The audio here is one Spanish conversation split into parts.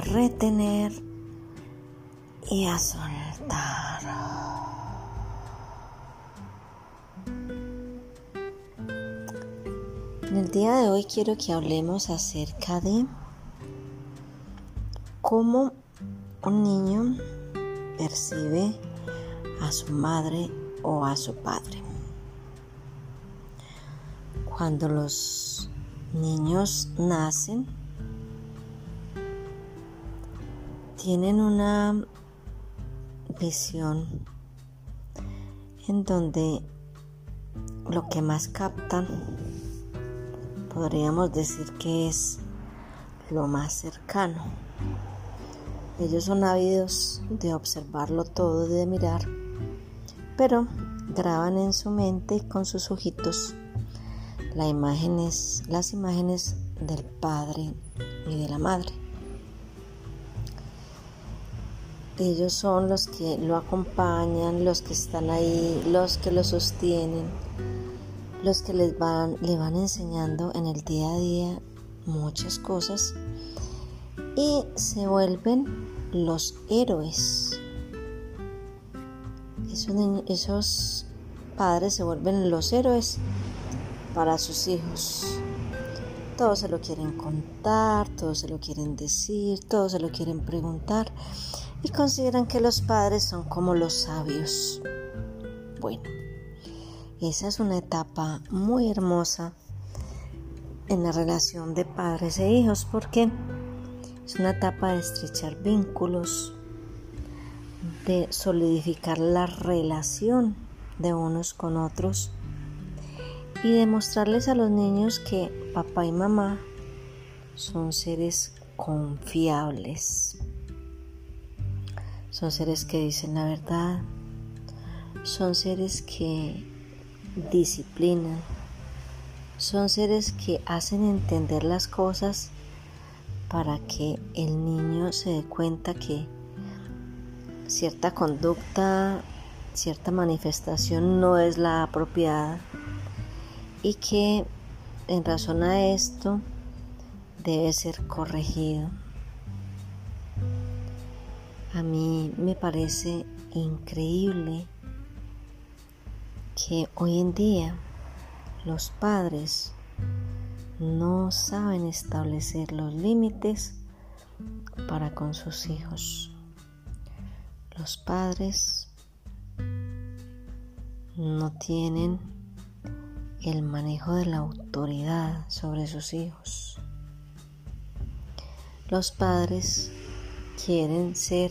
retener y a soltar. En el día de hoy quiero que hablemos acerca de cómo un niño percibe a su madre o a su padre. Cuando los niños nacen, tienen una visión en donde lo que más captan podríamos decir que es lo más cercano. Ellos son ávidos de observarlo todo, de mirar, pero graban en su mente con sus ojitos las imágenes del padre y de la madre. Ellos son los que lo acompañan, los que están ahí, los que lo sostienen, los que les van, le van enseñando en el día a día muchas cosas y se vuelven los héroes. Esos, esos padres se vuelven los héroes para sus hijos. Todos se lo quieren contar, todos se lo quieren decir, todos se lo quieren preguntar y consideran que los padres son como los sabios. Bueno, esa es una etapa muy hermosa en la relación de padres e hijos porque es una etapa de estrechar vínculos, de solidificar la relación de unos con otros y demostrarles a los niños que papá y mamá son seres confiables. Son seres que dicen la verdad. Son seres que disciplinan. Son seres que hacen entender las cosas para que el niño se dé cuenta que cierta conducta, cierta manifestación no es la apropiada y que en razón a esto debe ser corregido. A mí me parece increíble que hoy en día los padres no saben establecer los límites para con sus hijos. Los padres no tienen el manejo de la autoridad sobre sus hijos. Los padres quieren ser,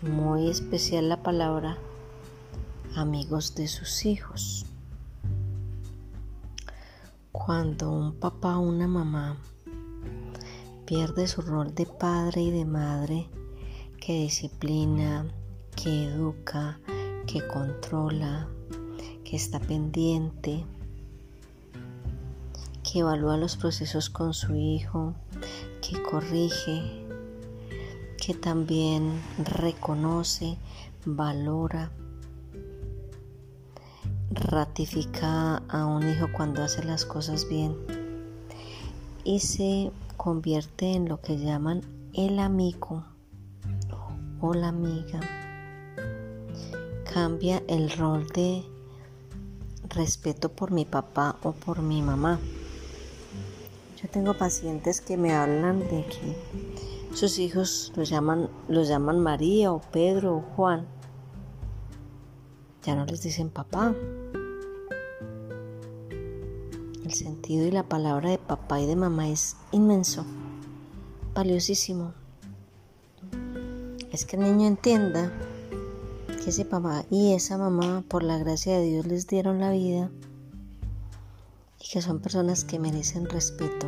muy especial la palabra, amigos de sus hijos. Cuando un papá o una mamá pierde su rol de padre y de madre que disciplina, que educa, que controla, que está pendiente, que evalúa los procesos con su hijo, que corrige, que también reconoce, valora, ratifica a un hijo cuando hace las cosas bien y se convierte en lo que llaman el amigo o la amiga. Cambia el rol de respeto por mi papá o por mi mamá yo tengo pacientes que me hablan de que sus hijos los llaman, los llaman María o Pedro o Juan. Ya no les dicen papá. El sentido y la palabra de papá y de mamá es inmenso, valiosísimo. Es que el niño entienda que ese papá y esa mamá, por la gracia de Dios, les dieron la vida y que son personas que merecen respeto,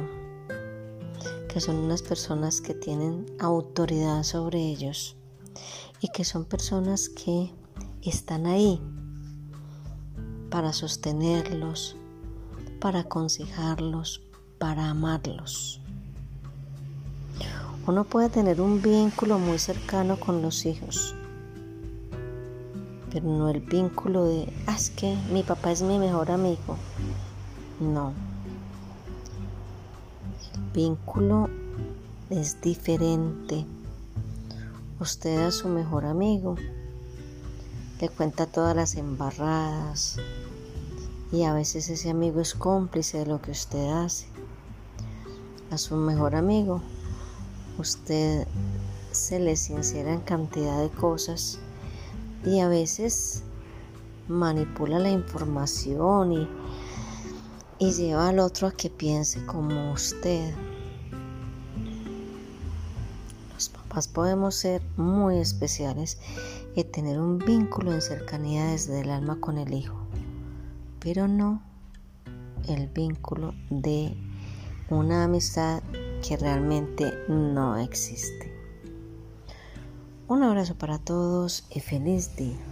que son unas personas que tienen autoridad sobre ellos y que son personas que están ahí para sostenerlos, para aconsejarlos, para amarlos. Uno puede tener un vínculo muy cercano con los hijos, pero no el vínculo de, ah, es que mi papá es mi mejor amigo. No. Vínculo es diferente. Usted a su mejor amigo le cuenta todas las embarradas y a veces ese amigo es cómplice de lo que usted hace. A su mejor amigo usted se le sincera en cantidad de cosas y a veces manipula la información y, y lleva al otro a que piense como usted. Los papás podemos ser muy especiales y tener un vínculo en cercanía desde el alma con el hijo, pero no el vínculo de una amistad que realmente no existe. Un abrazo para todos y feliz día.